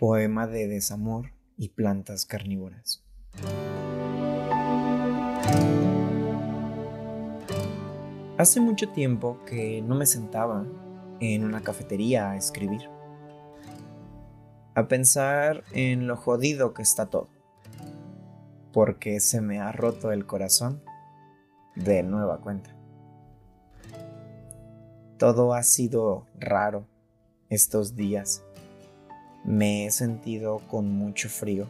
Poema de desamor y plantas carnívoras. Hace mucho tiempo que no me sentaba en una cafetería a escribir, a pensar en lo jodido que está todo, porque se me ha roto el corazón de nueva cuenta. Todo ha sido raro estos días me he sentido con mucho frío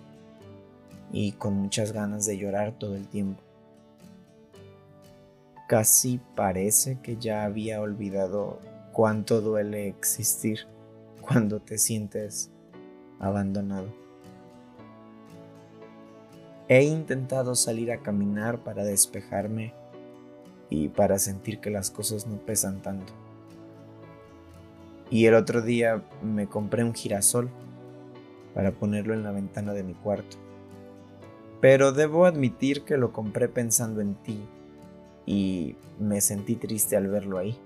y con muchas ganas de llorar todo el tiempo. Casi parece que ya había olvidado cuánto duele existir cuando te sientes abandonado. He intentado salir a caminar para despejarme y para sentir que las cosas no pesan tanto. Y el otro día me compré un girasol para ponerlo en la ventana de mi cuarto. Pero debo admitir que lo compré pensando en ti y me sentí triste al verlo ahí.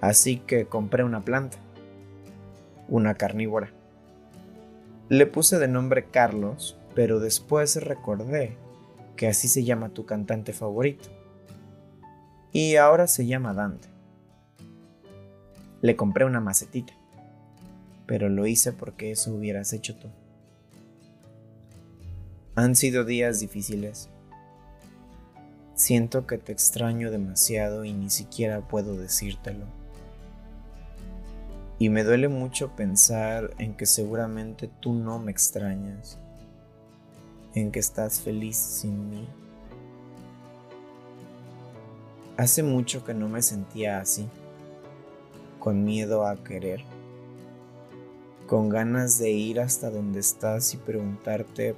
Así que compré una planta, una carnívora. Le puse de nombre Carlos, pero después recordé que así se llama tu cantante favorito. Y ahora se llama Dante. Le compré una macetita pero lo hice porque eso hubieras hecho tú. Han sido días difíciles. Siento que te extraño demasiado y ni siquiera puedo decírtelo. Y me duele mucho pensar en que seguramente tú no me extrañas, en que estás feliz sin mí. Hace mucho que no me sentía así, con miedo a querer con ganas de ir hasta donde estás y preguntarte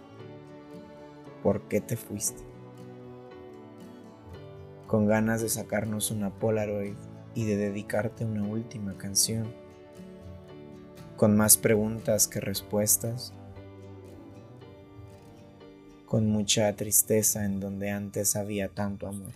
por qué te fuiste. Con ganas de sacarnos una Polaroid y de dedicarte una última canción. Con más preguntas que respuestas. Con mucha tristeza en donde antes había tanto amor.